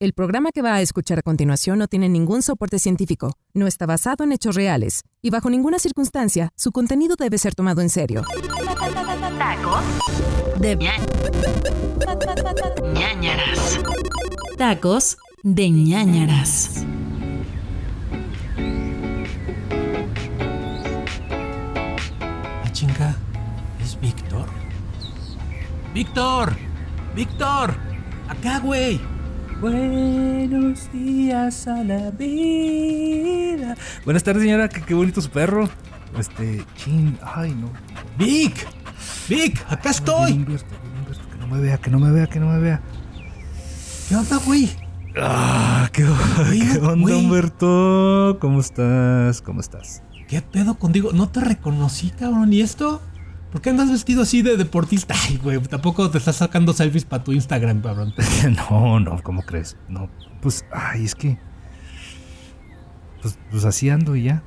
El programa que va a escuchar a continuación no tiene ningún soporte científico, no está basado en hechos reales y bajo ninguna circunstancia su contenido debe ser tomado en serio. Tacos de ñañaras. Tacos de ñañaras. Ah, chinga, ¿es Víctor? ¡Víctor! ¡Víctor! ¡Acá, güey! Buenos días a la vida. Buenas tardes, señora. Qué, qué bonito su perro. Este, chin, ay, no. ¡Vic! ¡Vic! ¡Acá Bien, estoy! Humberto, bien, Humberto, que no me vea, que no me vea, que no me vea. ¿Qué onda, güey? Ah, qué, qué onda, güey. Humberto. ¿Cómo estás? ¿Cómo estás? ¿Qué pedo contigo? No te reconocí, cabrón. ¿Y esto? ¿Por qué andas vestido así de deportista? Ay, güey, tampoco te estás sacando selfies para tu Instagram, cabrón. no, no, ¿cómo crees? No, pues, ay, es que. Pues, pues así ando y ya.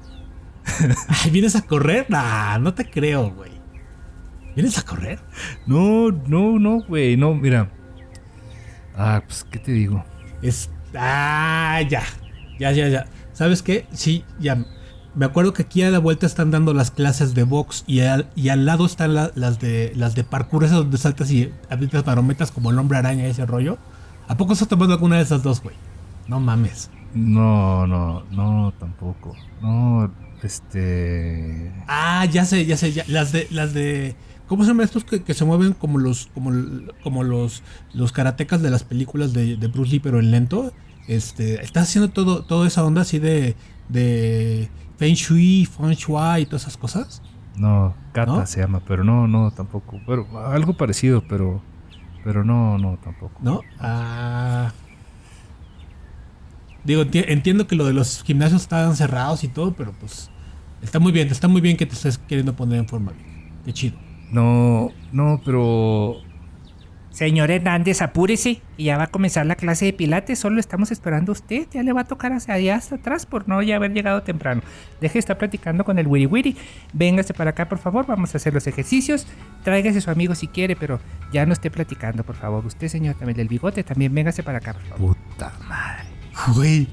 Ay, ¿vienes a correr? Nah, no te creo, güey. ¿Vienes a correr? No, no, no, güey, no, mira. Ah, pues, ¿qué te digo? Es. Ah, ya. Ya, ya, ya. ¿Sabes qué? Sí, ya. Me acuerdo que aquí a la vuelta están dando las clases de box y al, y al lado están la- las de las de parkour, esas donde saltas y avientas marometas como el hombre araña y ese rollo. ¿A poco has tomado alguna de esas dos, güey? No mames. No, no, no, tampoco. No, este. Ah, ya sé, ya sé, ya. Las de, las de. ¿Cómo se llaman estos que, que se mueven como los, como, como los, los karatecas de las películas de, de Bruce Lee, pero en lento? Este, estás haciendo todo, toda esa onda así de, de Feng Shui, Feng Shui y todas esas cosas. No, Kata ¿No? se llama, pero no, no, tampoco. Pero algo parecido, pero. Pero no, no, tampoco. ¿No? Ah. Digo, enti- entiendo que lo de los gimnasios estaban cerrados y todo, pero pues. Está muy bien, está muy bien que te estés queriendo poner en forma. Vic. Qué chido. No, no, pero. Señor Hernández, apúrese, y ya va a comenzar la clase de pilates, solo estamos esperando a usted, ya le va a tocar hacia allá hasta atrás por no ya haber llegado temprano. Deje de estar platicando con el wiri wiri, véngase para acá por favor, vamos a hacer los ejercicios, tráigase a su amigo si quiere, pero ya no esté platicando por favor. Usted señor también del bigote, también véngase para acá por favor. Puta madre. Güey,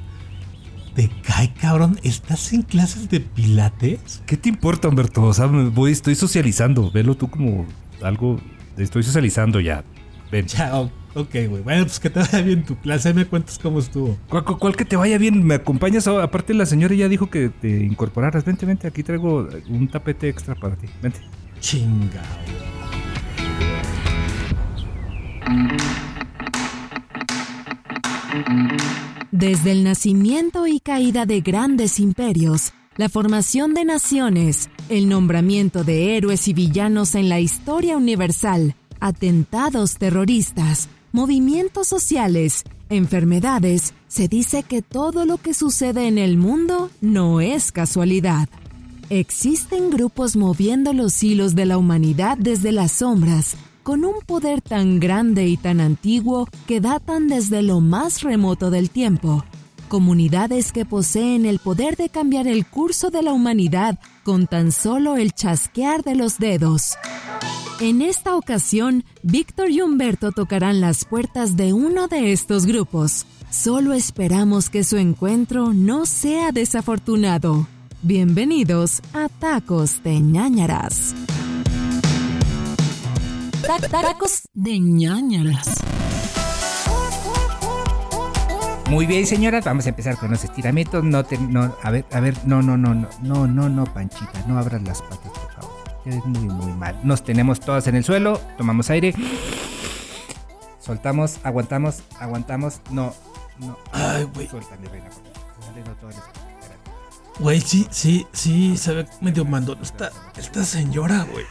te cae cabrón. ¿Estás en clases de pilates? ¿Qué te importa, Humberto? O sea, me voy, estoy socializando. Velo tú como algo. Estoy socializando ya. Ven. Ya, o- ok, güey. Bueno, pues que te vaya bien tu clase. Me cuentas cómo estuvo. ¿Cuál, cuál- que te vaya bien? ¿Me acompañas? ahora? Aparte, la señora ya dijo que te incorporaras. Vente, vente. Aquí traigo un tapete extra para ti. Vente. Chinga. Desde el nacimiento y caída de grandes imperios, la formación de naciones, el nombramiento de héroes y villanos en la historia universal, atentados terroristas, movimientos sociales, enfermedades, se dice que todo lo que sucede en el mundo no es casualidad. Existen grupos moviendo los hilos de la humanidad desde las sombras, con un poder tan grande y tan antiguo que datan desde lo más remoto del tiempo. Comunidades que poseen el poder de cambiar el curso de la humanidad con tan solo el chasquear de los dedos. En esta ocasión, Víctor y Humberto tocarán las puertas de uno de estos grupos. Solo esperamos que su encuentro no sea desafortunado. Bienvenidos a Tacos de ñañaras. Tacos de ñañaras. Muy bien, señoras, vamos a empezar con los estiramientos. No te, no, a ver, a ver, no, no, no, no, no, no, no, Panchita, no abras las patas, Es muy, muy mal. Nos tenemos todas en el suelo, tomamos aire, soltamos, aguantamos, aguantamos. No, no. Ay, güey. Suelta, mi reina. Güey, sí, sí, sí. Se ve medio mandón. Esta, esta señora, güey.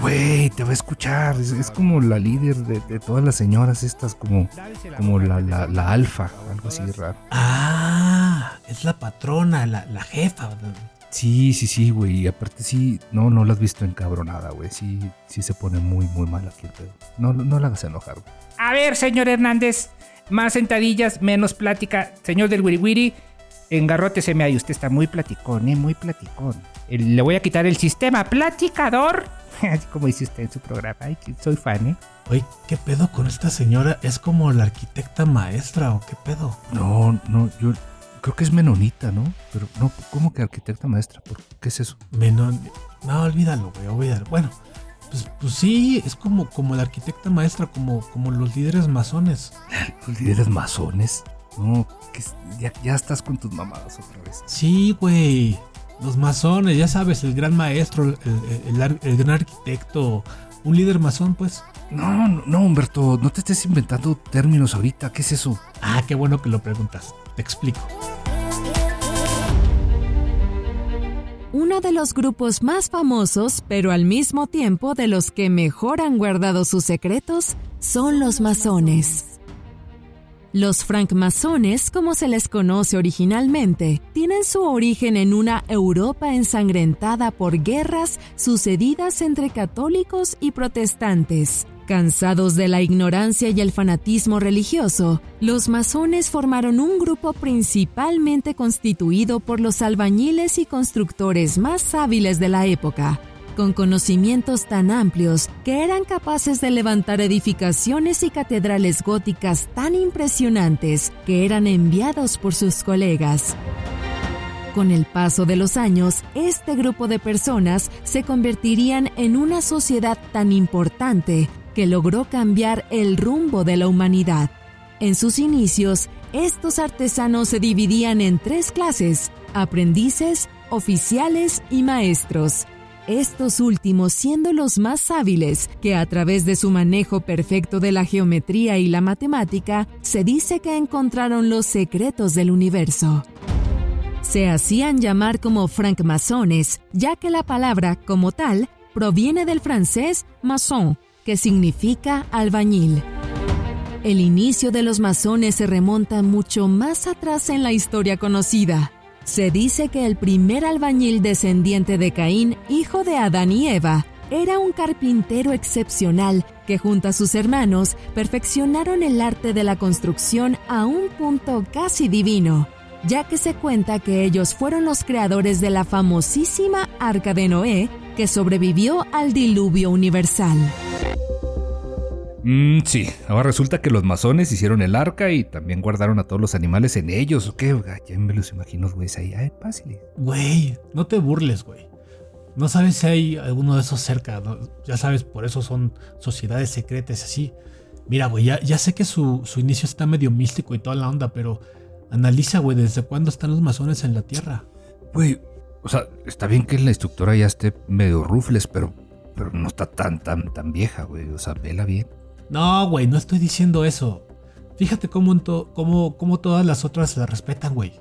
Güey, te va a escuchar. Es, es como la líder de, de todas las señoras estas, como, como la, la, la alfa, algo así raro. Ah, es la patrona, la, la jefa. Sí, sí, sí, güey. Y aparte sí, no, no la has visto encabronada, güey. Sí, sí se pone muy, muy mal aquí el pedo. No, no la hagas enojar, güey. A ver, señor Hernández, más sentadillas, menos plática. Señor del Wiri Wiri, engarróteseme ahí, usted está muy platicón, ¿eh? Muy platicón. Le voy a quitar el sistema platicador. Así como dice usted en su programa. Ay, soy fan, ¿eh? Oye, ¿qué pedo con esta señora? ¿Es como la arquitecta maestra o qué pedo? No, no, yo creo que es menonita, ¿no? Pero no, ¿cómo que arquitecta maestra? ¿Por qué es eso? Menon... No, olvídalo, güey, olvídalo. Bueno, pues, pues sí, es como, como la arquitecta maestra, como, como los líderes masones. ¿Los líderes masones? No, que ya, ya estás con tus mamadas otra vez. Sí, güey. Los masones, ya sabes, el gran maestro, el, el- el ar- el gran arquitecto, un líder masón, pues. No, no, Humberto, no te estés inventando términos ahorita. ¿Qué es eso? Ah, qué bueno que lo preguntas. Te explico. Uno de los grupos más famosos, pero al mismo tiempo de los que mejor han guardado sus secretos, son los masones. Los francmasones, como se les conoce originalmente, tienen su origen en una Europa ensangrentada por guerras sucedidas entre católicos y protestantes. Cansados de la ignorancia y el fanatismo religioso, los masones formaron un grupo principalmente constituido por los albañiles y constructores más hábiles de la época, con conocimientos tan amplios que eran capaces de levantar edificaciones y catedrales góticas tan impresionantes que eran enviados por sus colegas. Con el paso de los años, este grupo de personas se convertirían en una sociedad tan importante que logró cambiar el rumbo de la humanidad. En sus inicios, estos artesanos se dividían en tres clases, aprendices, oficiales y maestros. Estos últimos siendo los más hábiles, que a través de su manejo perfecto de la geometría y la matemática, se dice que encontraron los secretos del universo. Se hacían llamar como francmasones, ya que la palabra, como tal, proviene del francés maçon, que significa albañil. El inicio de los masones se remonta mucho más atrás en la historia conocida. Se dice que el primer albañil descendiente de Caín, hijo de Adán y Eva, era un carpintero excepcional que junto a sus hermanos perfeccionaron el arte de la construcción a un punto casi divino, ya que se cuenta que ellos fueron los creadores de la famosísima Arca de Noé que sobrevivió al diluvio universal. Mm, sí, ahora resulta que los masones hicieron el arca y también guardaron a todos los animales en ellos, ¿o qué? Ya me los imagino, güey, ahí. Ay, pásale. Güey, no te burles, güey. No sabes si hay alguno de esos cerca, ¿no? Ya sabes, por eso son sociedades secretas así. Mira, güey, ya, ya sé que su, su inicio está medio místico y toda la onda, pero analiza, güey, desde cuándo están los masones en la Tierra. Güey, o sea, está bien que la instructora ya esté medio rufles, pero, pero no está tan, tan, tan vieja, güey. O sea, vela bien. No, güey, no estoy diciendo eso. Fíjate cómo, en to- cómo, cómo todas las otras la respetan, güey.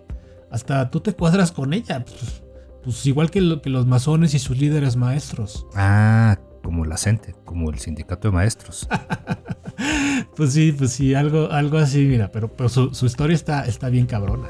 Hasta tú te cuadras con ella. Pues, pues igual que, lo- que los masones y sus líderes maestros. Ah, como la CENTE, como el sindicato de maestros. Pues sí, pues sí, algo, algo así, mira, pero, pero su, su historia está, está bien cabrona.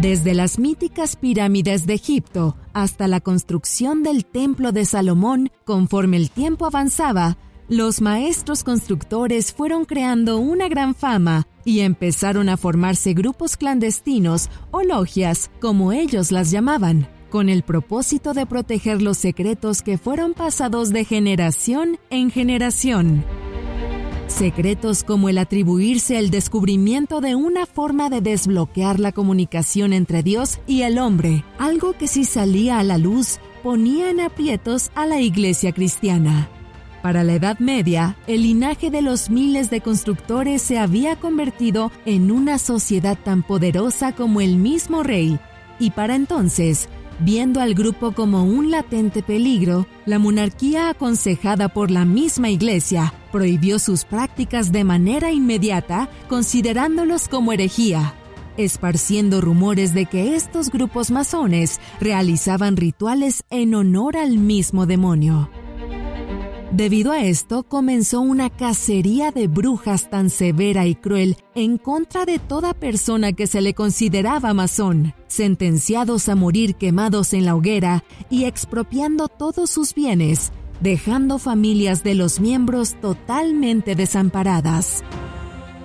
Desde las míticas pirámides de Egipto hasta la construcción del Templo de Salomón, conforme el tiempo avanzaba, los maestros constructores fueron creando una gran fama y empezaron a formarse grupos clandestinos o logias, como ellos las llamaban, con el propósito de proteger los secretos que fueron pasados de generación en generación. Secretos como el atribuirse el descubrimiento de una forma de desbloquear la comunicación entre Dios y el hombre, algo que si salía a la luz ponía en aprietos a la iglesia cristiana. Para la Edad Media, el linaje de los miles de constructores se había convertido en una sociedad tan poderosa como el mismo rey, y para entonces, Viendo al grupo como un latente peligro, la monarquía aconsejada por la misma iglesia prohibió sus prácticas de manera inmediata, considerándolos como herejía, esparciendo rumores de que estos grupos masones realizaban rituales en honor al mismo demonio. Debido a esto, comenzó una cacería de brujas tan severa y cruel en contra de toda persona que se le consideraba masón, sentenciados a morir quemados en la hoguera y expropiando todos sus bienes, dejando familias de los miembros totalmente desamparadas.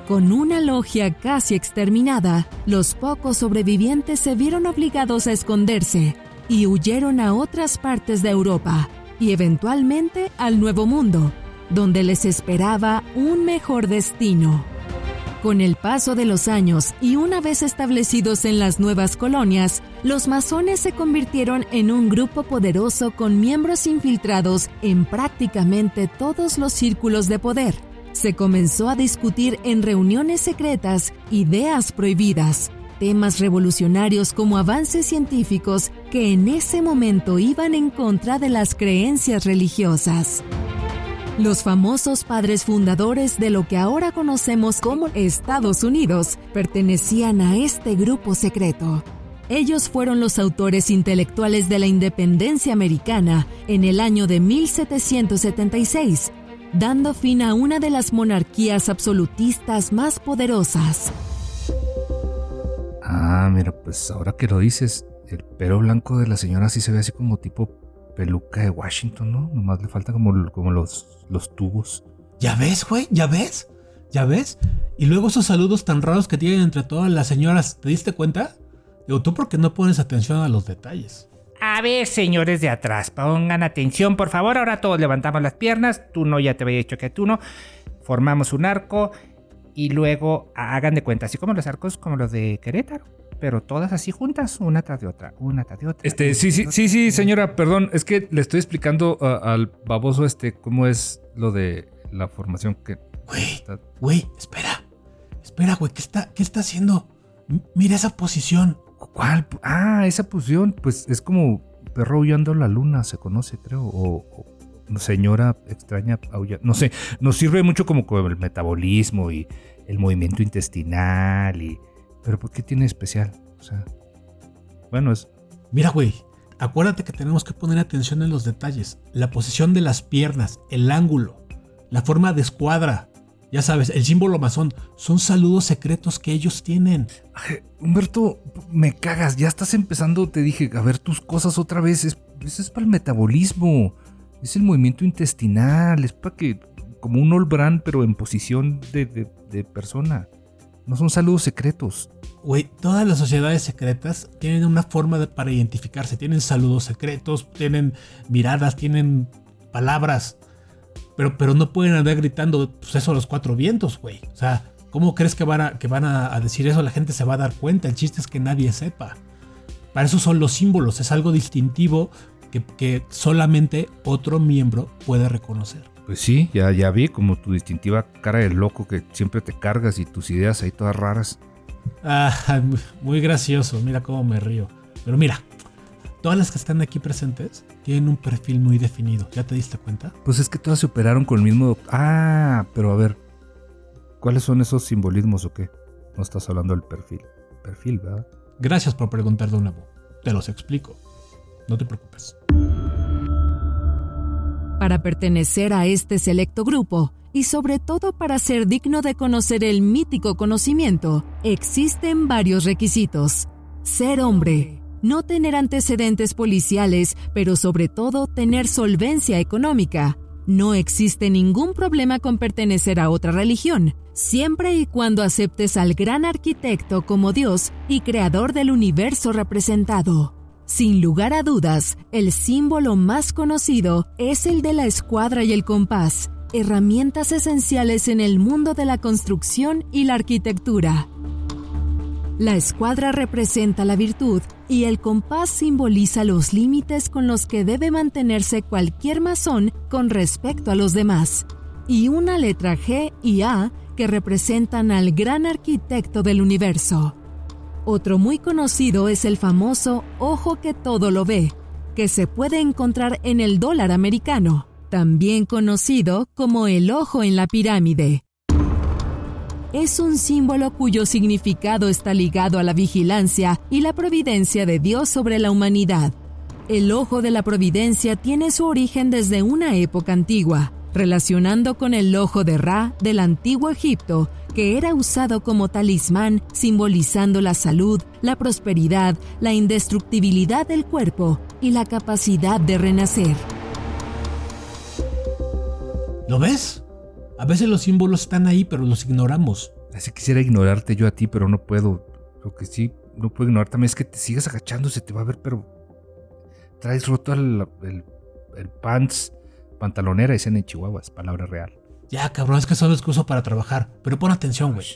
Con una logia casi exterminada, los pocos sobrevivientes se vieron obligados a esconderse y huyeron a otras partes de Europa y eventualmente al Nuevo Mundo, donde les esperaba un mejor destino. Con el paso de los años y una vez establecidos en las nuevas colonias, los masones se convirtieron en un grupo poderoso con miembros infiltrados en prácticamente todos los círculos de poder. Se comenzó a discutir en reuniones secretas ideas prohibidas, temas revolucionarios como avances científicos que en ese momento iban en contra de las creencias religiosas. Los famosos padres fundadores de lo que ahora conocemos como Estados Unidos pertenecían a este grupo secreto. Ellos fueron los autores intelectuales de la independencia americana en el año de 1776, dando fin a una de las monarquías absolutistas más poderosas. Ah, mira, pues ahora que lo dices, el pelo blanco de la señora sí se ve así como tipo peluca de Washington, ¿no? Nomás le falta como, como los, los tubos. ¿Ya ves, güey? ¿Ya ves? ¿Ya ves? Y luego esos saludos tan raros que tienen entre todas las señoras, ¿te diste cuenta? Digo, tú porque no pones atención a los detalles. A ver, señores de atrás, pongan atención, por favor. Ahora todos levantamos las piernas. Tú no, ya te había dicho que tú no. Formamos un arco y luego hagan de cuenta, así como los arcos como los de Querétaro pero todas así juntas, una tras de otra, una tras de otra. Este, sí, sí, sí, sí, señora, perdón, es que le estoy explicando al baboso este cómo es lo de la formación que. Güey, güey, espera, espera, güey, ¿qué está, qué está haciendo? mira esa posición. ¿Cuál? Ah, esa posición, pues es como perro huyendo a la luna, se conoce, creo, o, señora extraña no sé, nos sirve mucho como con el metabolismo y el movimiento intestinal y pero ¿por qué tiene especial? O sea, bueno, es... Mira, güey, acuérdate que tenemos que poner atención en los detalles. La posición de las piernas, el ángulo, la forma de escuadra. Ya sabes, el símbolo masón son saludos secretos que ellos tienen. Humberto, me cagas, ya estás empezando, te dije, a ver tus cosas otra vez. Es, es para el metabolismo, es el movimiento intestinal, es para que, como un olbrán, pero en posición de, persona. No son saludos secretos. Güey, todas las sociedades secretas tienen una forma para identificarse. Tienen saludos secretos, tienen miradas, tienen palabras. Pero, pero no pueden andar gritando pues eso a los cuatro vientos, güey. O sea, ¿cómo crees que van, a, que van a, decir eso? La gente se va a dar cuenta. El chiste es que nadie sepa. Para eso son los símbolos. Es algo distintivo que, que solamente otro miembro puede reconocer. Pues sí, ya, ya vi como tu distintiva cara de loco que siempre te cargas y tus ideas ahí todas raras. Ah, muy gracioso, mira cómo me río. Pero mira, todas las que están aquí presentes tienen un perfil muy definido, ¿ya te diste cuenta? Pues es que todas se operaron con el mismo... Ah, pero a ver, ¿cuáles son esos simbolismos o qué? No estás hablando del perfil. Perfil, ¿verdad? Gracias por preguntar de nuevo. Te los explico. No te preocupes. Para pertenecer a este selecto grupo, y sobre todo para ser digno de conocer el mítico conocimiento, existen varios requisitos. Ser hombre, no tener antecedentes policiales, pero sobre todo tener solvencia económica. No existe ningún problema con pertenecer a otra religión, siempre y cuando aceptes al gran arquitecto como Dios y creador del universo representado. Sin lugar a dudas, el símbolo más conocido es el de la escuadra y el compás, herramientas esenciales en el mundo de la construcción y la arquitectura. La escuadra representa la virtud y el compás simboliza los límites con los que debe mantenerse cualquier masón con respecto a los demás. Y una letra G y A que representan al gran arquitecto del universo. Otro muy conocido es el famoso ojo que todo lo ve, que se puede encontrar en el dólar americano, también conocido como el ojo en la pirámide. Es un símbolo cuyo significado está ligado a la vigilancia y la providencia de Dios sobre la humanidad. El ojo de la providencia tiene su origen desde una época antigua, relacionando con el ojo de Ra del antiguo Egipto, que era usado como talismán simbolizando la salud, la prosperidad, la indestructibilidad del cuerpo y la capacidad de renacer. ¿Lo ves? A veces los símbolos están ahí pero los ignoramos. Así quisiera ignorarte yo a ti, pero no puedo. Lo que sí no puedo ignorar también es que te sigas agachando, se te va a ver, pero traes roto el, el, el pants, pantalonera, dicen en Chihuahua, es palabra real. Ya, cabrón, es que solo es que uso para trabajar. Pero pon atención, güey.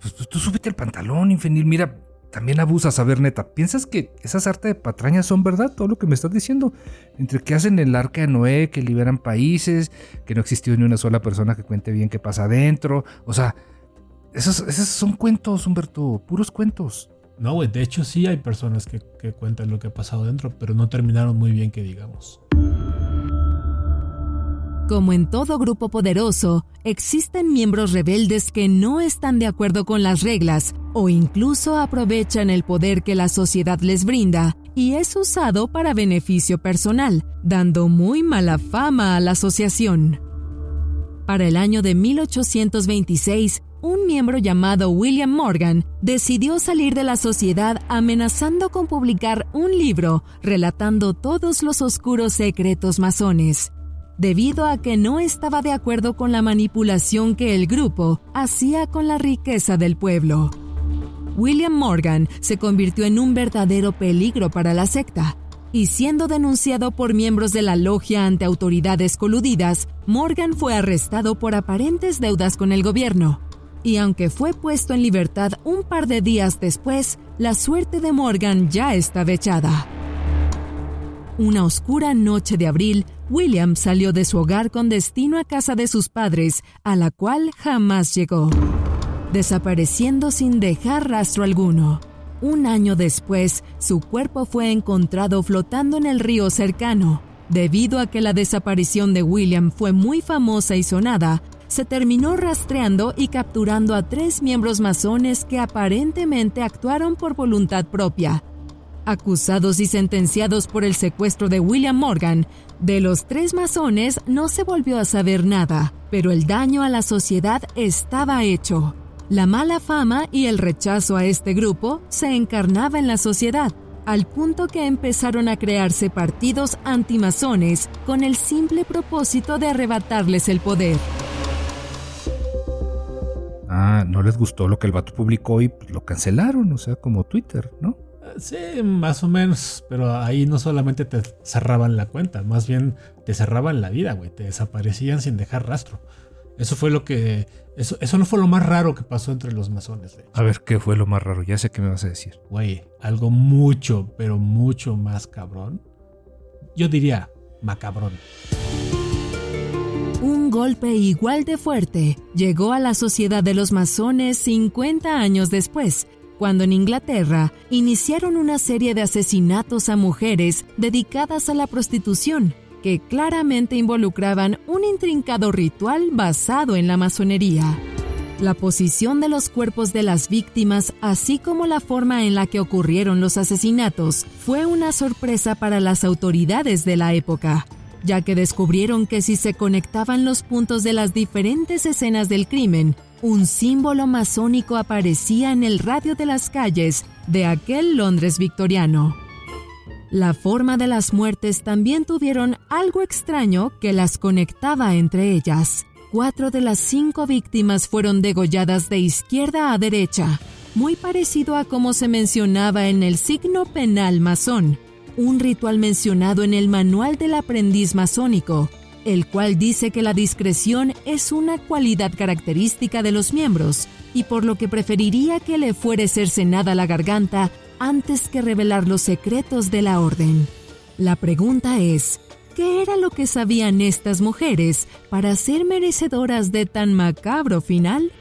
Pues, pues tú súbete el pantalón, infeliz. Mira, también abusas, a ver, neta. ¿Piensas que esas artes de patrañas son verdad? Todo lo que me estás diciendo. Entre que hacen el arca de Noé, que liberan países, que no existió ni una sola persona que cuente bien qué pasa adentro. O sea, esos, esos son cuentos, Humberto, puros cuentos. No, güey, de hecho sí hay personas que, que cuentan lo que ha pasado dentro, pero no terminaron muy bien que digamos. Como en todo grupo poderoso, existen miembros rebeldes que no están de acuerdo con las reglas o incluso aprovechan el poder que la sociedad les brinda y es usado para beneficio personal, dando muy mala fama a la asociación. Para el año de 1826, un miembro llamado William Morgan decidió salir de la sociedad amenazando con publicar un libro relatando todos los oscuros secretos masones debido a que no estaba de acuerdo con la manipulación que el grupo hacía con la riqueza del pueblo. William Morgan se convirtió en un verdadero peligro para la secta, y siendo denunciado por miembros de la logia ante autoridades coludidas, Morgan fue arrestado por aparentes deudas con el gobierno. Y aunque fue puesto en libertad un par de días después, la suerte de Morgan ya estaba echada. Una oscura noche de abril, William salió de su hogar con destino a casa de sus padres, a la cual jamás llegó, desapareciendo sin dejar rastro alguno. Un año después, su cuerpo fue encontrado flotando en el río cercano. Debido a que la desaparición de William fue muy famosa y sonada, se terminó rastreando y capturando a tres miembros masones que aparentemente actuaron por voluntad propia, Acusados y sentenciados por el secuestro de William Morgan, de los tres masones no se volvió a saber nada, pero el daño a la sociedad estaba hecho. La mala fama y el rechazo a este grupo se encarnaba en la sociedad, al punto que empezaron a crearse partidos antimasones con el simple propósito de arrebatarles el poder. Ah, no les gustó lo que el vato publicó y lo cancelaron, o sea, como Twitter, ¿no? Sí, más o menos, pero ahí no solamente te cerraban la cuenta, más bien te cerraban la vida, güey, te desaparecían sin dejar rastro. Eso fue lo que. Eso, eso no fue lo más raro que pasó entre los masones. De a ver, ¿qué fue lo más raro? Ya sé qué me vas a decir. Güey, algo mucho, pero mucho más cabrón. Yo diría macabrón. Un golpe igual de fuerte llegó a la sociedad de los masones 50 años después, cuando en Inglaterra iniciaron una serie de asesinatos a mujeres dedicadas a la prostitución, que claramente involucraban un intrincado ritual basado en la masonería. La posición de los cuerpos de las víctimas, así como la forma en la que ocurrieron los asesinatos, fue una sorpresa para las autoridades de la época, ya que descubrieron que si se conectaban los puntos de las diferentes escenas del crimen, un símbolo masónico aparecía en el radio de las calles de aquel Londres victoriano. La forma de las muertes también tuvieron algo extraño que las conectaba entre ellas. Cuatro de las cinco víctimas fueron degolladas de izquierda a derecha, muy parecido a como se mencionaba en el signo penal masón, un ritual mencionado en el manual del aprendiz masónico, el cual dice que la discreción es una cualidad característica de los miembros y por lo que preferiría que le fuere cercenada la garganta antes que revelar los secretos de la orden. La pregunta es, ¿qué era lo que sabían estas mujeres para ser merecedoras de tan macabro final?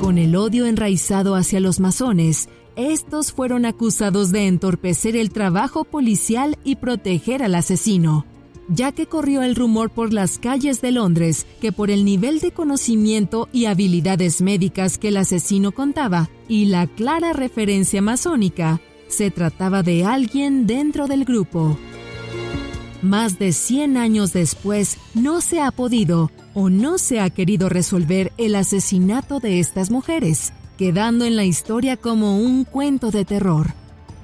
Con el odio enraizado hacia los masones, estos fueron acusados de entorpecer el trabajo policial y proteger al asesino ya que corrió el rumor por las calles de Londres que por el nivel de conocimiento y habilidades médicas que el asesino contaba y la clara referencia masónica, se trataba de alguien dentro del grupo. Más de 100 años después, no se ha podido o no se ha querido resolver el asesinato de estas mujeres, quedando en la historia como un cuento de terror.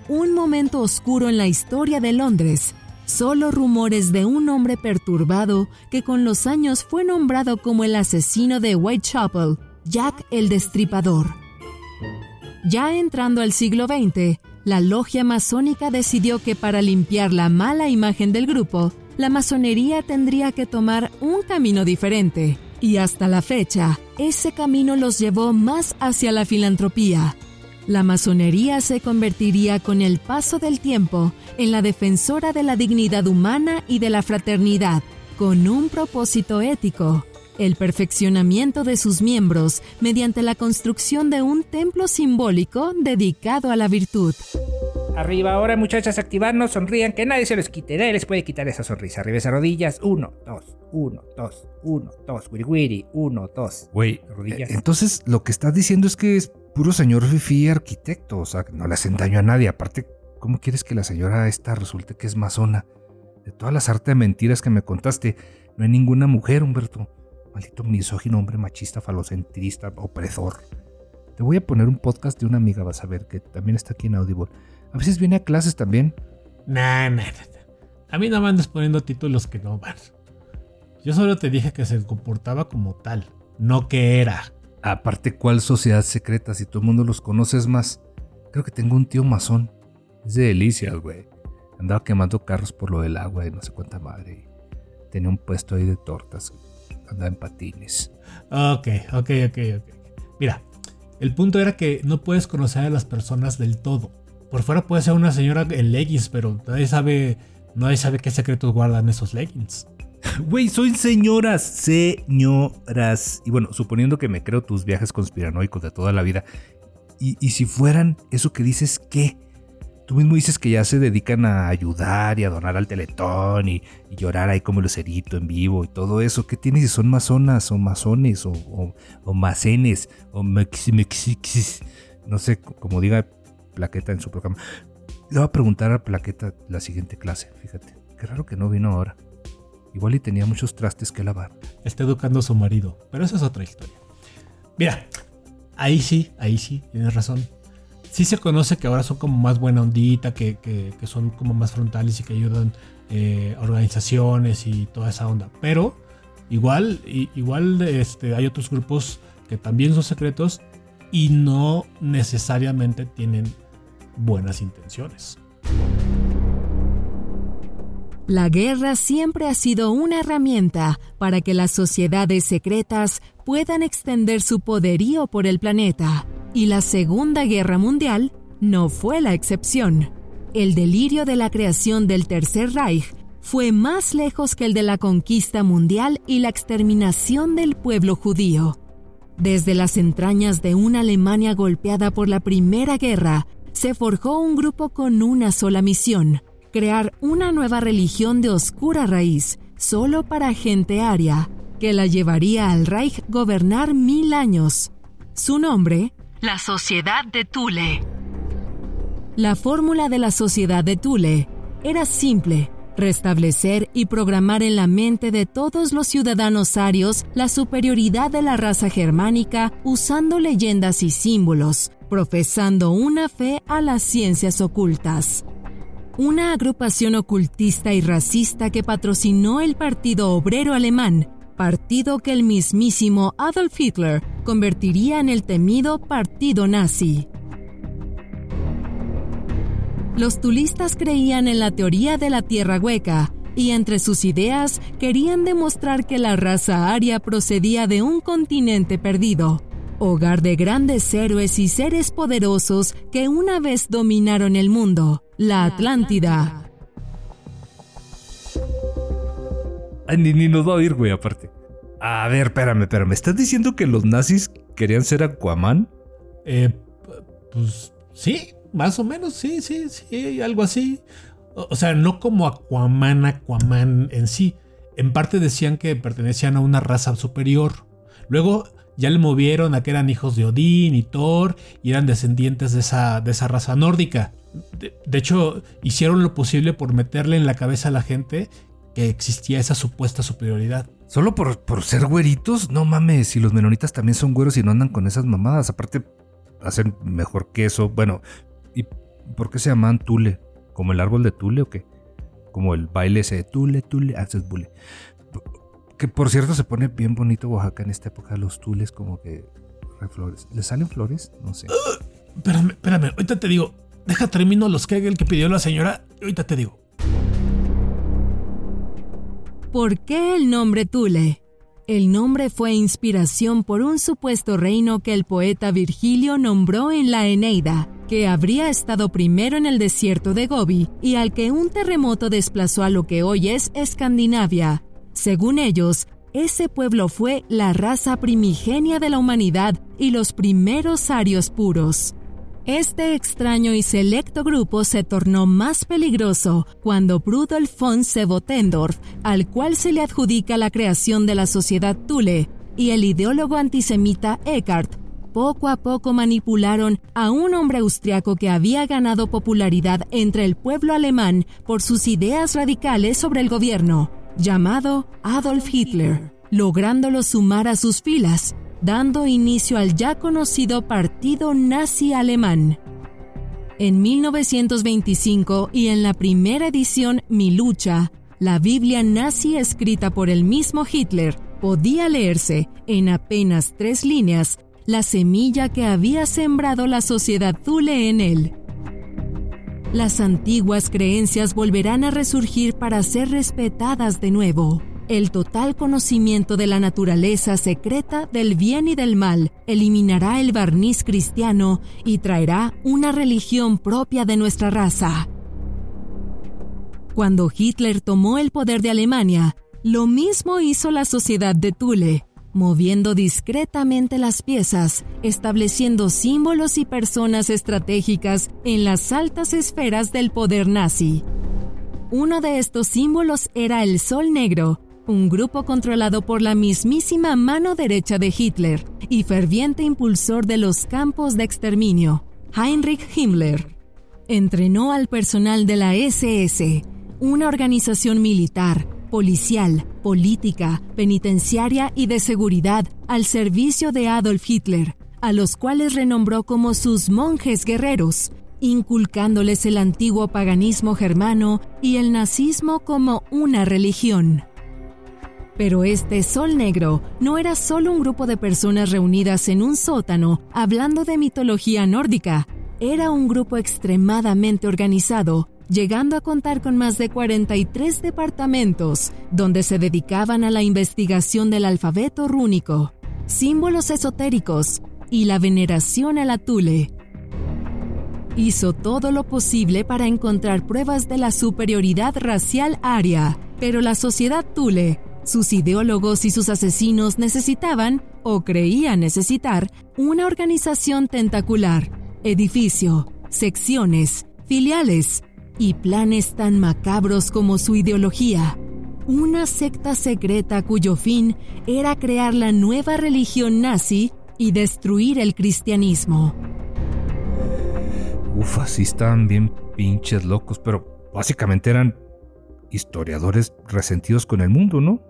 Un momento oscuro en la historia de Londres, Solo rumores de un hombre perturbado que con los años fue nombrado como el asesino de Whitechapel Jack el Destripador. Ya entrando al siglo XX, la logia masónica decidió que para limpiar la mala imagen del grupo, la masonería tendría que tomar un camino diferente. Y hasta la fecha, ese camino los llevó más hacia la filantropía. La masonería se convertiría con el paso del tiempo en la defensora de la dignidad humana y de la fraternidad, con un propósito ético, el perfeccionamiento de sus miembros mediante la construcción de un templo simbólico dedicado a la virtud. Arriba ahora, muchachas, activarnos, sonrían, que nadie se los quite. Nadie les puede quitar esa sonrisa. Arriba esas rodillas. Uno, dos, uno, dos, uno, dos. Wiri wiri. Uno, dos. Güey, Rodillas. eh, entonces lo que estás diciendo es que es puro señor Fifi arquitecto, o sea, no le hacen daño a nadie. Aparte, ¿cómo quieres que la señora esta resulte que es masona? De todas las artes de mentiras que me contaste, no hay ninguna mujer, Humberto. Maldito misógino, hombre machista, falocentrista, opresor. Te voy a poner un podcast de una amiga, vas a ver, que también está aquí en Audible. A veces viene a clases también. Nah, nah, nah. A mí no me andes poniendo títulos que no van. Yo solo te dije que se comportaba como tal, no que era. Aparte, ¿cuál sociedad secreta? Si todo el mundo los conoce es más. Creo que tengo un tío masón. Es de delicias, güey. Andaba quemando carros por lo del agua y no sé cuánta madre. Tenía un puesto ahí de tortas. Andaba en patines. Ok, ok, ok, ok. Mira, el punto era que no puedes conocer a las personas del todo. Por fuera puede ser una señora en leggings, pero nadie sabe, nadie sabe qué secretos guardan esos leggings. Güey, soy señoras, señoras. Y bueno, suponiendo que me creo tus viajes conspiranoicos de toda la vida. Y, y si fueran eso que dices, ¿qué? Tú mismo dices que ya se dedican a ayudar y a donar al teletón y, llorar ahí como lucerito en vivo y todo eso. ¿Qué tienes si son masonas o masones o, o, o macenes o mex-? No sé, como diga Plaqueta en su programa. Le voy a preguntar a Plaqueta la siguiente clase, fíjate. Qué raro que no vino ahora. Igual y tenía muchos trastes que lavar. Está educando a su marido, pero esa es otra historia. Mira, ahí sí, ahí sí, tienes razón. Sí se conoce que ahora son como más buena ondita, que, que- son como más frontales y que ayudan eh, organizaciones y toda esa onda. Pero igual, igual este, hay otros grupos que también son secretos y no necesariamente tienen buenas intenciones. La guerra siempre ha sido una herramienta para que las sociedades secretas puedan extender su poderío por el planeta, y la Segunda Guerra Mundial no fue la excepción. El delirio de la creación del Tercer Reich fue más lejos que el de la conquista mundial y la exterminación del pueblo judío. Desde las entrañas de una Alemania golpeada por la Primera Guerra, se forjó un grupo con una sola misión, crear una nueva religión de oscura raíz, solo para gente aria, que la llevaría al Reich gobernar mil años. Su nombre, la Sociedad de Thule. La fórmula de la Sociedad de Thule era simple, restablecer y programar en la mente de todos los ciudadanos arios la superioridad de la raza germánica usando leyendas y símbolos, profesando una fe a las ciencias ocultas. Una agrupación ocultista y racista que patrocinó el Partido Obrero Alemán, partido que el mismísimo Adolf Hitler convertiría en el temido Partido Nazi. Los tulistas creían en la teoría de la tierra hueca y entre sus ideas querían demostrar que la raza aria procedía de un continente perdido, hogar de grandes héroes y seres poderosos que una vez dominaron el mundo, la Atlántida. Ay, ni, ni nos va a oír, güey, aparte. A ver, espérame, espérame. ¿Estás diciendo que los nazis querían ser Aquaman? Eh, pues sí, más o menos, sí, sí, sí, algo así. O, o sea, no como Aquaman, Aquaman en sí. En parte decían que pertenecían a una raza superior. Luego ya le movieron a que eran hijos de Odín y Thor y eran descendientes de esa, de esa raza nórdica. De, hecho, hicieron lo posible por meterle en la cabeza a la gente que existía esa supuesta superioridad. ¿Solo por, por ser güeritos? No mames, si los menonitas también son güeros y no andan con esas mamadas. Aparte, hacen mejor que eso. Bueno, ¿y por qué se llaman Tule? ¿Como el árbol de Tule o qué? Como el baile ese de Tule, Tule, haces bule. Que por cierto se pone bien bonito Oaxaca en esta época, los tules como que Ray Flores. ¿Le salen flores? No sé. Espérame, espérame, ahorita te digo. Deja termino los Kegel que pidió la señora y ahorita te digo. ¿Por qué el nombre Tule? El nombre fue inspiración por un supuesto reino que el poeta Virgilio nombró en la Eneida, que habría estado primero en el desierto de Gobi y al que un terremoto desplazó a lo que hoy es Escandinavia. Según ellos, ese pueblo fue la raza primigenia de la humanidad y los primeros arios puros. Este extraño y selecto grupo se tornó más peligroso cuando Rudolf von Sebotendorf, al cual se le adjudica la creación de la sociedad Thule, y el ideólogo antisemita Eckhart, poco a poco manipularon a un hombre austriaco que había ganado popularidad entre el pueblo alemán por sus ideas radicales sobre el gobierno, llamado Adolf Hitler, lográndolo sumar a sus filas dando inicio al ya conocido Partido Nazi Alemán. En 1925 y en la primera edición Mi lucha, la Biblia nazi escrita por el mismo Hitler podía leerse en apenas tres líneas la semilla que había sembrado la sociedad Thule en él. Las antiguas creencias volverán a resurgir para ser respetadas de nuevo. El total conocimiento de la naturaleza secreta del bien y del mal eliminará el barniz cristiano y traerá una religión propia de nuestra raza. Cuando Hitler tomó el poder de Alemania, lo mismo hizo la sociedad de Thule, moviendo discretamente las piezas, estableciendo símbolos y personas estratégicas en las altas esferas del poder nazi. Uno de estos símbolos era el Sol Negro, un grupo controlado por la mismísima mano derecha de Hitler y ferviente impulsor de los campos de exterminio, Heinrich Himmler. Entrenó al personal de la SS, una organización militar, policial, política, penitenciaria y de seguridad al servicio de Adolf Hitler, a los cuales renombró como sus monjes guerreros, inculcándoles el antiguo paganismo germano y el nazismo como una religión. Pero este Sol Negro no era solo un grupo de personas reunidas en un sótano hablando de mitología nórdica, era un grupo extremadamente organizado, llegando a contar con más de 43 departamentos, donde se dedicaban a la investigación del alfabeto rúnico, símbolos esotéricos y la veneración a la Tule. Hizo todo lo posible para encontrar pruebas de la superioridad racial aria, pero la sociedad Tule sus ideólogos y sus asesinos necesitaban, o creían necesitar, una organización tentacular, edificio, secciones, filiales y planes tan macabros como su ideología. Una secta secreta cuyo fin era crear la nueva religión nazi y destruir el cristianismo. Uf, así estaban bien pinches locos, pero básicamente eran historiadores resentidos con el mundo, ¿no?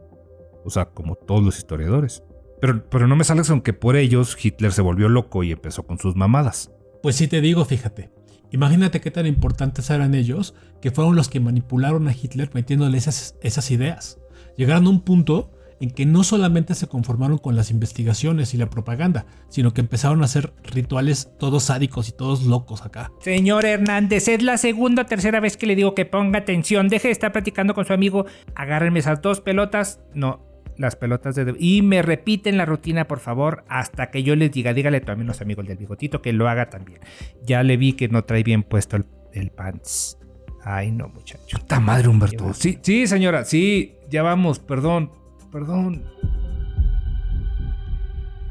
O sea, como todos los historiadores. Pero, pero no me sales aunque por ellos Hitler se volvió loco y empezó con sus mamadas. Pues sí te digo, fíjate. Imagínate qué tan importantes eran ellos que fueron los que manipularon a Hitler metiéndole esas, ideas. Llegaron a un punto en que no solamente se conformaron con las investigaciones y la propaganda, sino que empezaron a hacer rituales todos sádicos y todos locos acá. Señor Hernández, es la segunda o tercera vez que le digo que ponga atención. Deje de estar platicando con su amigo. Agárrenme esas dos pelotas. No, las pelotas de... Y me repiten la rutina, por favor, hasta que yo les diga, dígale también a los amigos del bigotito que lo haga también. Ya le vi que no trae bien puesto el, pants. Ay, no, muchacho. Puta madre, Humberto. Sí, sí, señora, sí, ya vamos, perdón, perdón.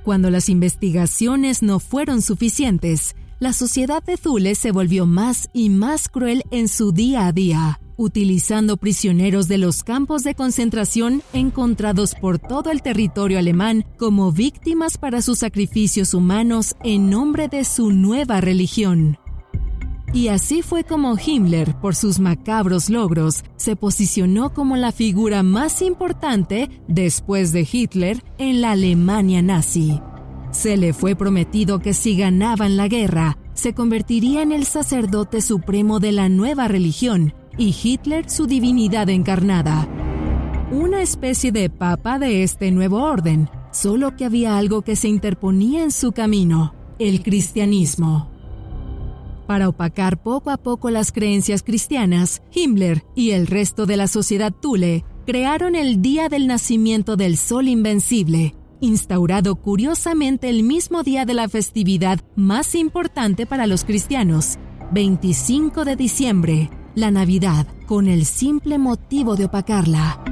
Cuando las investigaciones no fueron suficientes, la sociedad de Zule se volvió más y más cruel en su día a día utilizando prisioneros de los campos de concentración encontrados por todo el territorio alemán como víctimas para sus sacrificios humanos en nombre de su nueva religión. Y así fue como Himmler, por sus macabros logros, se posicionó como la figura más importante, después de Hitler, en la Alemania nazi. Se le fue prometido que si ganaban la guerra, se convertiría en el sacerdote supremo de la nueva religión y Hitler su divinidad encarnada. Una especie de papa de este nuevo orden, solo que había algo que se interponía en su camino, el cristianismo. Para opacar poco a poco las creencias cristianas, Himmler y el resto de la sociedad Thule crearon el Día del Nacimiento del Sol Invencible, instaurado curiosamente el mismo día de la festividad más importante para los cristianos, 25 de diciembre, la Navidad, con el simple motivo de opacarla.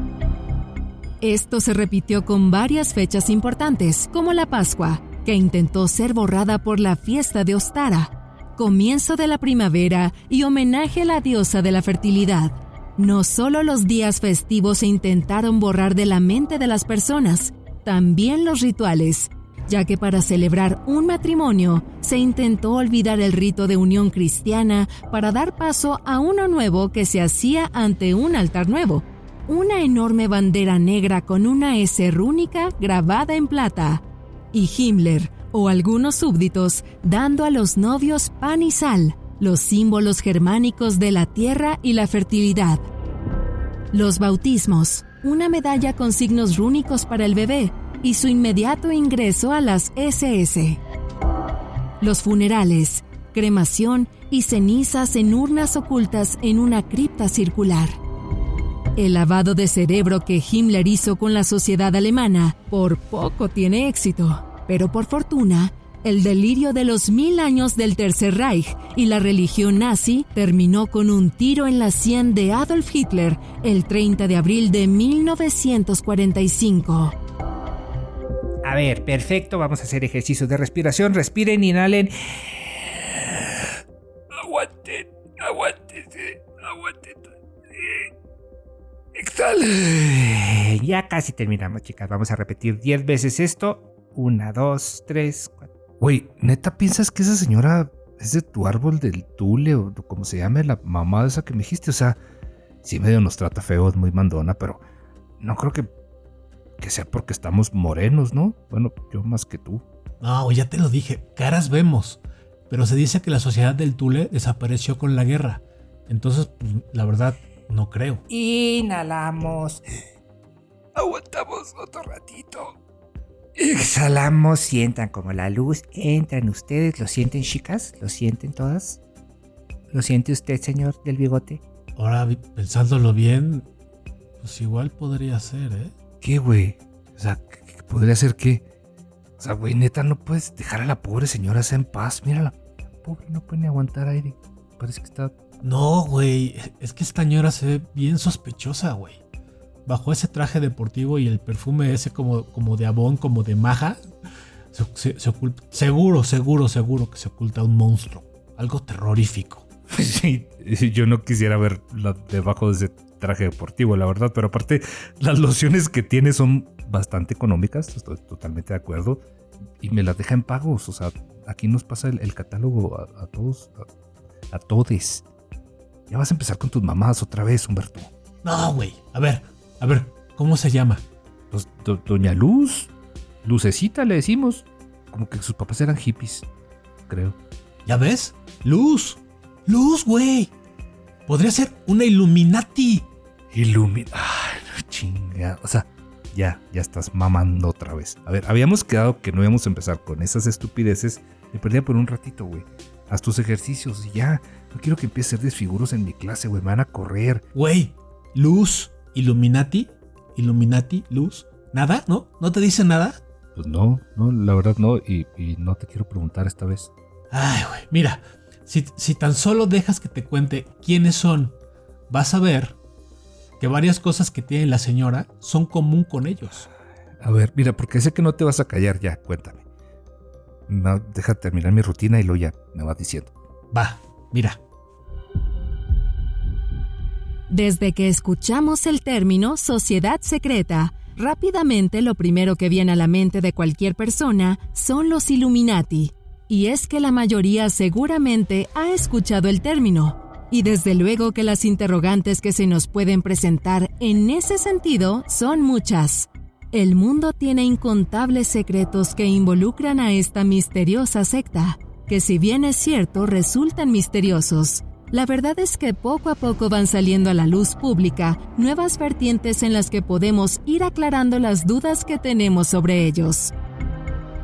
Esto se repitió con varias fechas importantes, como la Pascua, que intentó ser borrada por la fiesta de Ostara, comienzo de la primavera y homenaje a la diosa de la fertilidad. No solo los días festivos se intentaron borrar de la mente de las personas, también los rituales, ya que para celebrar un matrimonio se intentó olvidar el rito de unión cristiana para dar paso a uno nuevo que se hacía ante un altar nuevo, una enorme bandera negra con una S rúnica grabada en plata, y Himmler o algunos súbditos dando a los novios pan y sal, los símbolos germánicos de la tierra y la fertilidad. Los bautismos, una medalla con signos rúnicos para el bebé y su inmediato ingreso a las SS. Los funerales, cremación y cenizas en urnas ocultas en una cripta circular. El lavado de cerebro que Himmler hizo con la sociedad alemana por poco tiene éxito, pero por fortuna, el delirio de los mil años del Tercer Reich y la religión nazi terminó con un tiro en la sien de Adolf Hitler el 30 de abril de 1945. A ver, perfecto. Vamos a hacer ejercicios de respiración. Respiren, inhalen. Aguanten, aguanten, aguanten. Exhalen. Ya casi terminamos, chicas. Vamos a repetir 10 veces esto. Una, dos, tres, cuatro. Güey, ¿neta piensas que esa señora es de tu árbol del tule o como se llame la mamá de esa que me dijiste? O sea, sí medio nos trata feo, es muy mandona, pero no creo que, que sea porque estamos morenos, ¿no? Bueno, yo más que tú. No, ya te lo dije, caras vemos. Pero se dice que la sociedad del Tule desapareció con la guerra. Entonces, pues, la verdad, no creo. Inhalamos. Aguantamos otro ratito. Exhalamos, sientan como la luz entra en ustedes. ¿Lo sienten, chicas? ¿Lo sienten todas? ¿Lo siente usted, señor del bigote? Ahora, pensándolo bien, pues igual podría ser, ¿eh? ¿Qué, güey? O sea, ¿qué- qué podría ser qué? O sea, güey, neta, no puedes dejar a la pobre señora sea en paz. Mírala. La pobre no puede ni aguantar aire. Parece que está. No, güey, es que esta señora se ve bien sospechosa, güey. Bajo ese traje deportivo y el perfume ese como, como de abón, como de maja, se, se- se oculta, seguro, seguro, seguro que se oculta un monstruo. Algo terrorífico. Sí, yo no quisiera ver debajo de ese traje deportivo, la verdad. Pero aparte, las lociones que tiene son bastante económicas. Estoy totalmente de acuerdo. Y me las deja en pagos. O sea, aquí nos pasa el, el catálogo a, a todos. A, a todes. Ya vas a empezar con tus mamás otra vez, Humberto. No, güey. A ver, a ver, ¿cómo se llama? Pues, do- Doña Luz, Lucecita le decimos. Como que sus papás eran hippies, creo. ¿Ya ves? Luz. Luz, güey. Podría ser una Illuminati. Ilumina. Ay, no chinga. O sea, ya, ya estás mamando otra vez. A ver, habíamos quedado que no íbamos a empezar con esas estupideces. Me perdía por un ratito, güey. Haz tus ejercicios y ya. No quiero que empieces a hacer desfiguros en mi clase, güey. Me van a correr. Güey, Luz, Illuminati, Illuminati, Luz. ¿Nada? ¿No? ¿No te dice nada? Pues no, no, la verdad no. Y, y no te quiero preguntar esta vez. Ay, güey, mira, si, si tan solo dejas que te cuente quiénes son, vas a ver que varias cosas que tiene la señora son común con ellos. A ver, mira, porque sé que no te vas a callar ya. Cuéntame. No, deja terminar mi rutina y luego ya me vas diciendo. Va, mira. Desde que escuchamos el término sociedad secreta, rápidamente lo primero que viene a la mente de cualquier persona son los Illuminati. Y es que la mayoría seguramente ha escuchado el término. Y desde luego que las interrogantes que se nos pueden presentar en ese sentido son muchas. El mundo tiene incontables secretos que involucran a esta misteriosa secta, que si bien es cierto resultan misteriosos, La verdad es que poco a poco van saliendo a la luz pública nuevas vertientes en las que podemos ir aclarando las dudas que tenemos sobre ellos.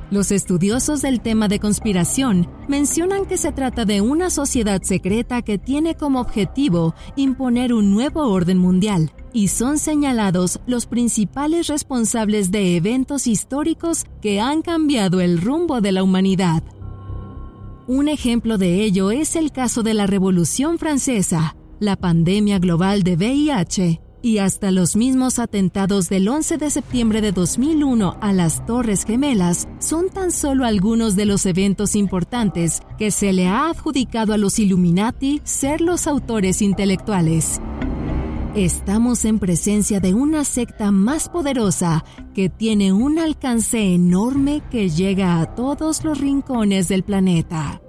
Los estudiosos del tema de conspiración mencionan que se trata de una sociedad secreta que tiene como objetivo imponer un nuevo orden mundial, y son señalados los principales responsables de eventos históricos que han cambiado el rumbo de la humanidad. Un ejemplo de ello es el caso de la Revolución Francesa, la pandemia global de VIH y hasta los mismos atentados del 11 de septiembre de 2001 a las Torres Gemelas son tan solo algunos de los eventos importantes que se le ha adjudicado a los Illuminati ser los autores intelectuales. Estamos en presencia de una secta más poderosa que tiene un alcance enorme que llega a todos los rincones del planeta.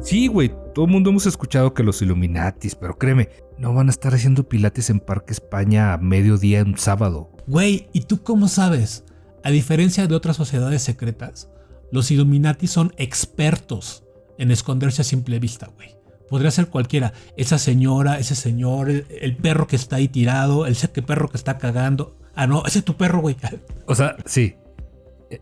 Sí, güey, todo el mundo hemos escuchado que los Illuminatis, pero créeme, no van a estar haciendo pilates en Parque España a mediodía un sábado. Güey, ¿y tú cómo sabes? A diferencia de otras sociedades secretas, los Illuminati son expertos en esconderse a simple vista, güey. Podría ser cualquiera. Esa señora, ese señor, el, el perro que está ahí tirado, el que perro que está cagando. Ah, no, ese es tu perro, güey. O sea, sí,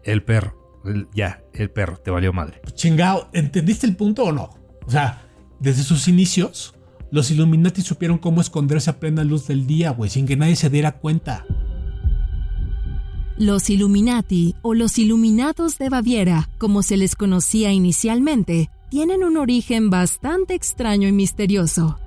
el perro. el- ya, el perro, te valió madre. Chingao, ¿entendiste el punto o no? O sea, desde sus inicios, los Illuminati supieron cómo esconderse a plena luz del día, güey, sin que nadie se diera cuenta. Los Illuminati o los Iluminados de Baviera, como se les conocía inicialmente, tienen un origen bastante extraño y misterioso.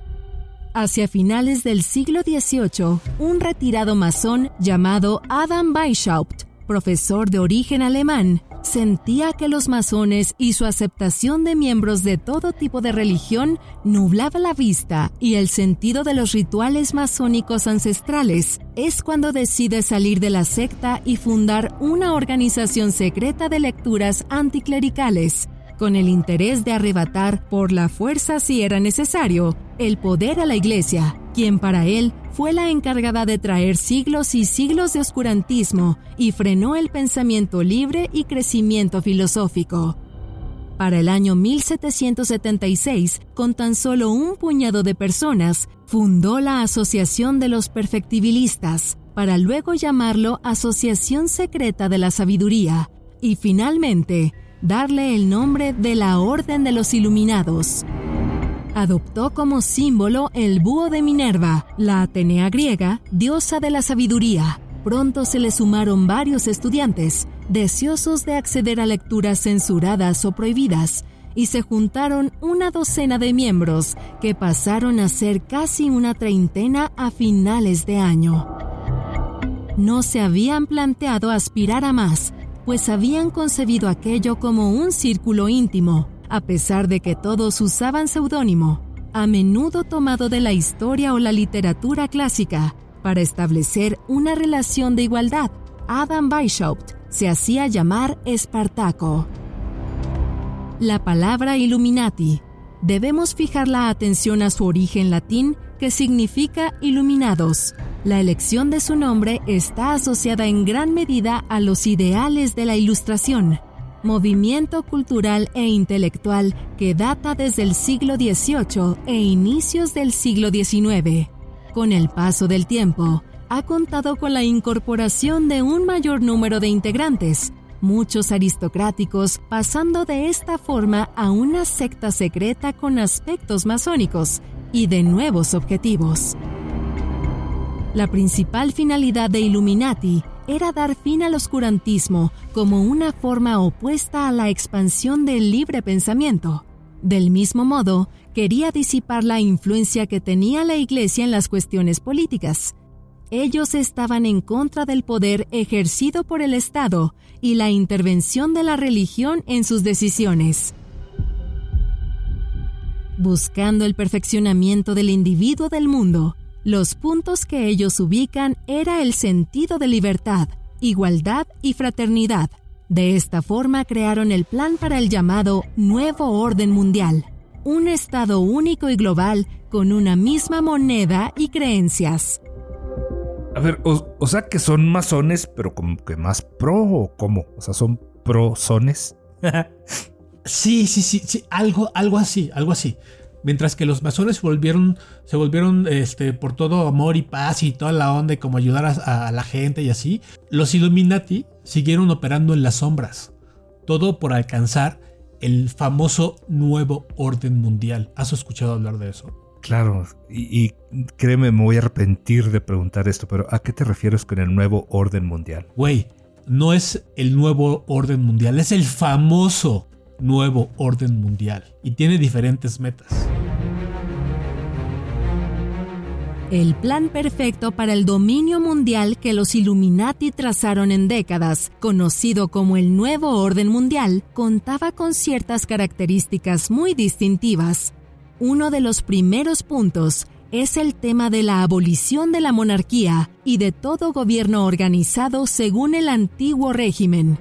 Hacia finales del siglo XVIII, un retirado masón llamado Adam Weishaupt, profesor de origen alemán, sentía que los masones y su aceptación de miembros de todo tipo de religión nublaba la vista y el sentido de los rituales masónicos ancestrales. Es cuando decide salir de la secta y fundar una organización secreta de lecturas anticlericales, con el interés de arrebatar, por la fuerza si era necesario, el poder a la Iglesia, quien para él fue la encargada de traer siglos y siglos de oscurantismo y frenó el pensamiento libre y crecimiento filosófico. Para el año 1776, con tan solo un puñado de personas, fundó la Asociación de los Perfectibilistas, para luego llamarlo Asociación Secreta de la Sabiduría, y finalmente darle el nombre de la Orden de los Iluminados. Adoptó como símbolo el búho de Minerva, la Atenea griega, diosa de la sabiduría. Pronto se le sumaron varios estudiantes, deseosos de acceder a lecturas censuradas o prohibidas, y se juntaron una docena de miembros, que pasaron a ser casi una treintena a finales de año. No se habían planteado aspirar a más, pues habían concebido aquello como un círculo íntimo, a pesar de que todos usaban seudónimo, a menudo tomado de la historia o la literatura clásica, para establecer una relación de igualdad. Adam Weishaupt se hacía llamar Espartaco. La palabra Illuminati. Debemos fijar la atención a su origen latín, que significa iluminados. La elección de su nombre está asociada en gran medida a los ideales de la Ilustración, movimiento cultural e intelectual que data desde el siglo XVIII e inicios del siglo XIX. Con el paso del tiempo, ha contado con la incorporación de un mayor número de integrantes, muchos aristocráticos, pasando de esta forma a una secta secreta con aspectos masónicos y de nuevos objetivos. La principal finalidad de Illuminati era dar fin al oscurantismo como una forma opuesta a la expansión del libre pensamiento. Del mismo modo, quería disipar la influencia que tenía la Iglesia en las cuestiones políticas. Ellos estaban en contra del poder ejercido por el Estado y la intervención de la religión en sus decisiones. Buscando el perfeccionamiento del individuo del mundo, los puntos que ellos ubican era el sentido de libertad, igualdad y fraternidad. De esta forma crearon el plan para el llamado Nuevo Orden Mundial, un Estado único y global con una misma moneda y creencias. A ver, o, o sea que son masones, pero como que más pro o cómo? O sea, son pro sones. Sí, sí, sí, sí, algo, algo así, algo así. Mientras que los masones se volvieron, se volvieron este, por todo amor y paz y toda la onda y como ayudar a, a la gente y así, los Illuminati siguieron operando en las sombras. Todo por alcanzar el famoso nuevo orden mundial. ¿Has escuchado hablar de eso? Claro, y, y, créeme, me voy a arrepentir de preguntar esto, pero ¿a qué te refieres con el nuevo orden mundial? Güey, no es el nuevo orden mundial, es el famoso nuevo orden mundial y tiene diferentes metas. El plan perfecto para el dominio mundial que los Illuminati trazaron en décadas, conocido como el Nuevo Orden Mundial, contaba con ciertas características muy distintivas. Uno de los primeros puntos es el tema de la abolición de la monarquía y de todo gobierno organizado según el antiguo régimen.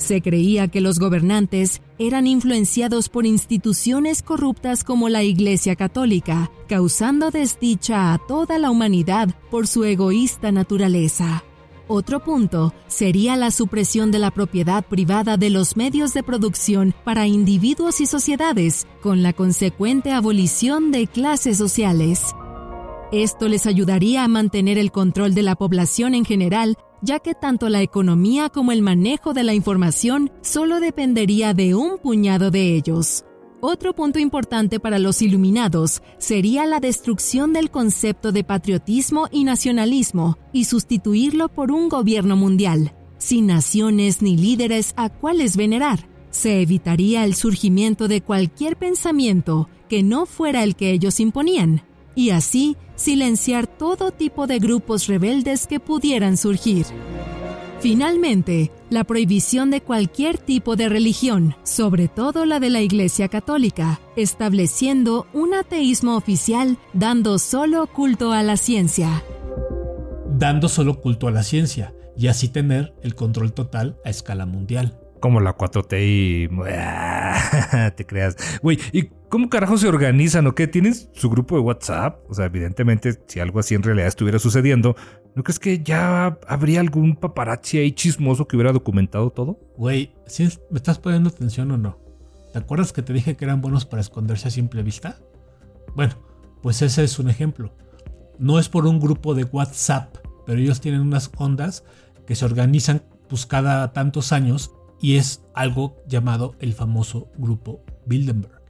Se creía que los gobernantes eran influenciados por instituciones corruptas como la Iglesia Católica, causando desdicha a toda la humanidad por su egoísta naturaleza. Otro punto sería la supresión de la propiedad privada de los medios de producción para individuos y sociedades, con la consecuente abolición de clases sociales. Esto les ayudaría a mantener el control de la población en general ya que tanto la economía como el manejo de la información solo dependería de un puñado de ellos. Otro punto importante para los iluminados sería la destrucción del concepto de patriotismo y nacionalismo y sustituirlo por un gobierno mundial, sin naciones ni líderes a cuales venerar. Se evitaría el surgimiento de cualquier pensamiento que no fuera el que ellos imponían, y así silenciar todo tipo de grupos rebeldes que pudieran surgir. Finalmente, la prohibición de cualquier tipo de religión, sobre todo la de la Iglesia Católica, estableciendo un ateísmo oficial dando solo culto a la ciencia. Dando solo culto a la ciencia y así tener el control total a escala mundial. Como la 4T y... te creas. Güey, ¿y cómo carajo se organizan o qué? ¿Tienes su grupo de WhatsApp? O sea, evidentemente, si algo así en realidad estuviera sucediendo, ¿no crees que ya habría algún paparazzi ahí chismoso que hubiera documentado todo? Güey, ¿sí ¿me estás poniendo atención o no? ¿Te acuerdas que te dije que eran buenos para esconderse a simple vista? Bueno, pues ese es un ejemplo. No es por un grupo de WhatsApp, pero ellos tienen unas ondas que se organizan pues cada tantos años y es algo llamado el famoso grupo Bilderberg.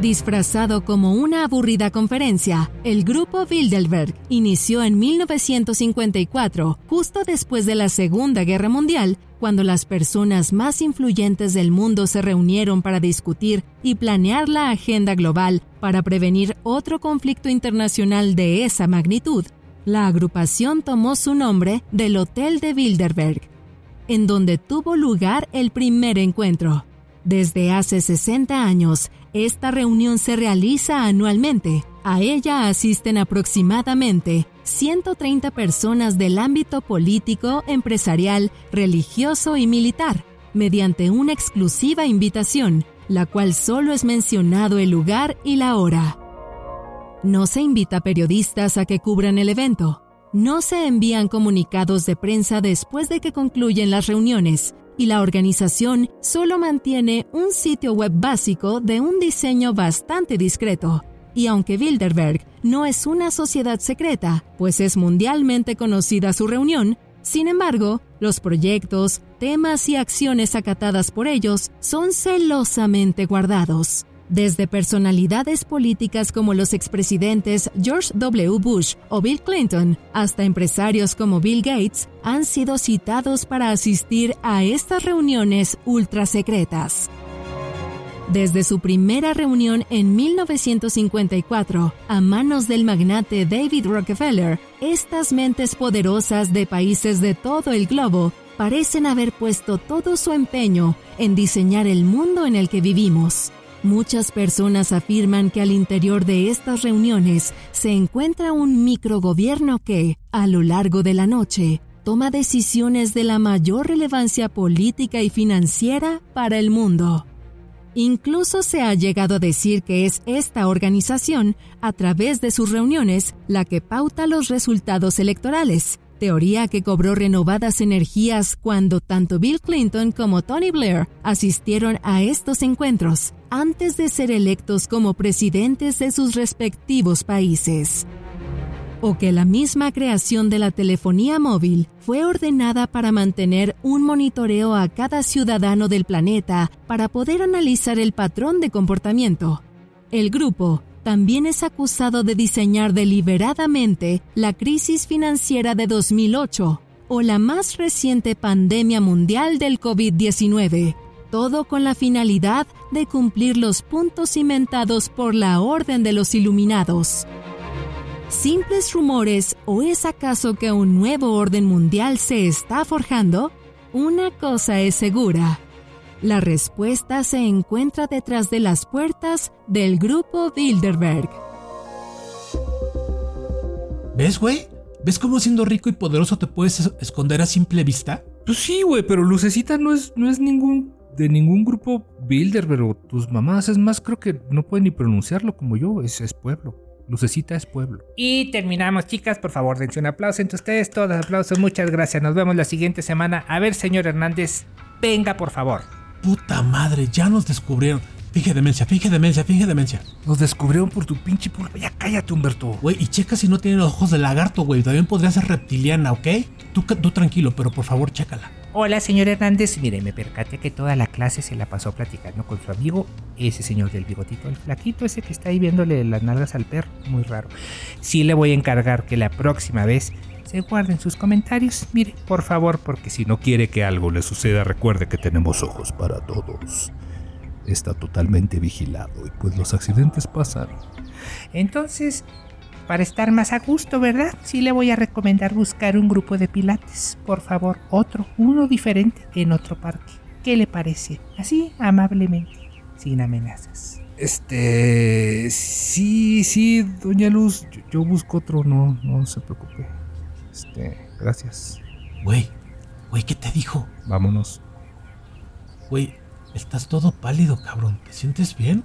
Disfrazado como una aburrida conferencia, el grupo Bilderberg inició en 1954, justo después de la Segunda Guerra Mundial, cuando las personas más influyentes del mundo se reunieron para discutir y planear la agenda global para prevenir otro conflicto internacional de esa magnitud. La agrupación tomó su nombre del Hotel de Bilderberg, en donde tuvo lugar el primer encuentro. Desde hace 60 años, esta reunión se realiza anualmente. A ella asisten aproximadamente 130 personas del ámbito político, empresarial, religioso y militar, mediante una exclusiva invitación, la cual solo es mencionado el lugar y la hora. No se invita a periodistas a que cubran el evento. No se envían comunicados de prensa después de que concluyen las reuniones, y la organización solo mantiene un sitio web básico de un diseño bastante discreto. Y aunque Bilderberg no es una sociedad secreta, pues es mundialmente conocida su reunión, sin embargo, los proyectos, temas y acciones acatadas por ellos son celosamente guardados desde personalidades políticas como los expresidentes George W. Bush o Bill Clinton, hasta empresarios como Bill Gates, han sido citados para asistir a estas reuniones ultra secretas. Desde su primera reunión en 1954, a manos del magnate David Rockefeller, estas mentes poderosas de países de todo el globo parecen haber puesto todo su empeño en diseñar el mundo en el que vivimos. Muchas personas afirman que al interior de estas reuniones se encuentra un microgobierno que, a lo largo de la noche, toma decisiones de la mayor relevancia política y financiera para el mundo. Incluso se ha llegado a decir que es esta organización, a través de sus reuniones, la que pauta los resultados electorales, teoría que cobró renovadas energías cuando tanto Bill Clinton como Tony Blair asistieron a estos encuentros antes de ser electos como presidentes de sus respectivos países. O que la misma creación de la telefonía móvil fue ordenada para mantener un monitoreo a cada ciudadano del planeta para poder analizar el patrón de comportamiento. El grupo también es acusado de diseñar deliberadamente la crisis financiera de 2008 o la más reciente pandemia mundial del COVID-19, todo con la finalidad de cumplir los puntos inventados por la Orden de los Iluminados. ¿Simples rumores o es acaso que un nuevo orden mundial se está forjando? Una cosa es segura. La respuesta se encuentra detrás de las puertas del grupo Bilderberg. ¿Ves, güey? ¿Ves cómo siendo rico y poderoso te puedes es- esconder a simple vista? Pues sí, güey, pero Lucecita no es, no es ningún de ningún grupo Bilderberg o tus mamás. Es más, creo que no pueden ni pronunciarlo como yo. Es, es pueblo. Lucecita es pueblo. Y terminamos, chicas. Por favor, dense un aplauso entre ustedes. Todos aplausos. Muchas gracias. Nos vemos la siguiente semana. A ver, señor Hernández, venga, por favor. Puta madre, ya nos descubrieron. Finge demencia, finge demencia, finge demencia. Nos descubrieron por tu pinche pulpo. Ya cállate, Humberto. Güey, y checa si no tiene los ojos de lagarto, güey. También podría ser reptiliana, ¿ok? Tú, tú tranquilo, pero por favor, chécala. Hola, señor Hernández. Mire, me percaté que toda la clase se la pasó platicando con su amigo, ese señor del bigotito, el flaquito, ese que está ahí viéndole las nalgas al perro. Muy raro. Sí le voy a encargar que la próxima vez guarden sus comentarios. Mire, por favor, porque si no quiere que algo le suceda, recuerde que tenemos ojos para todos. Está totalmente vigilado y pues los accidentes pasan. Entonces, para estar más a gusto, ¿verdad? Sí le voy a recomendar buscar un grupo de pilates. Por favor, otro, uno diferente en otro parque. ¿Qué le parece? Así, amablemente, sin amenazas. Este. Sí, sí, doña Luz. Yo, yo busco otro, no, no se preocupe. Este, gracias. Güey, güey, ¿qué te dijo? Vámonos. Güey, estás todo pálido, cabrón. ¿Te sientes bien?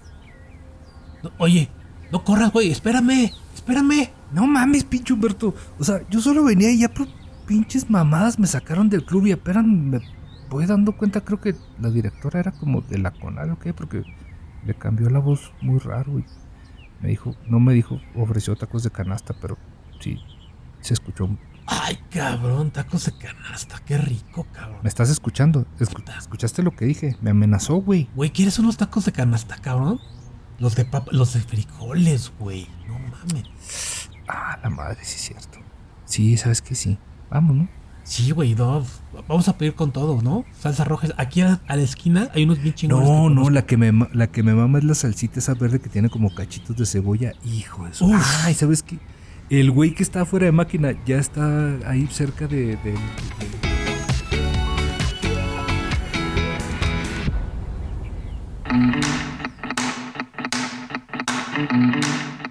No, oye, no corras, güey. Espérame, espérame. No mames, pinche Humberto. O sea, yo solo venía y ya por pinches mamadas me sacaron del club y apenas me voy dando cuenta, creo que la directora era como de la Conal o qué, porque le cambió la voz muy raro y me dijo, no me dijo, ofreció tacos de canasta, pero sí, se escuchó. Ay, cabrón, tacos de canasta. Qué rico, cabrón. ¿Me estás escuchando? Escu- ¿Escuchaste lo que dije? Me amenazó, güey. Güey, ¿quieres unos tacos de canasta, cabrón? Los de papa, los de frijoles, güey. No mames. Ah, la madre, sí es cierto. Sí, sabes que sí. Vamos, ¿no? Sí, güey, no. Vamos a pedir con todo, ¿no? Salsa roja. Aquí a, a la esquina hay unos bien chingones. No, no, la que, me, la que me mama es la salsita esa verde que tiene como cachitos de cebolla. Hijo de. Uf. Ay, ¿sabes qué? El güey que está fuera de máquina ya está ahí cerca de. de-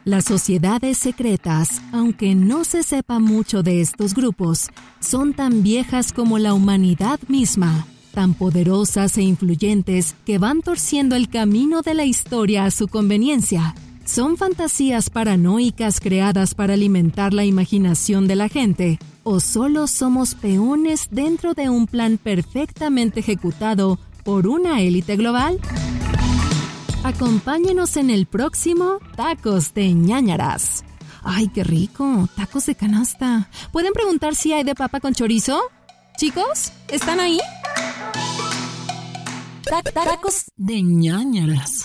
Las sociedades secretas, aunque no se sepa mucho de estos grupos, son tan viejas como la humanidad misma, tan poderosas e influyentes que van torciendo el camino de la historia a su conveniencia. ¿Son fantasías paranoicas creadas para alimentar la imaginación de la gente? ¿O solo somos peones dentro de un plan perfectamente ejecutado por una élite global? Acompáñenos en el próximo Tacos de ñañaras. ¡Ay, qué rico! Tacos de canasta. ¿Pueden preguntar si hay de papa con chorizo? Chicos, ¿están ahí? Ta- Tacos de ñañaras.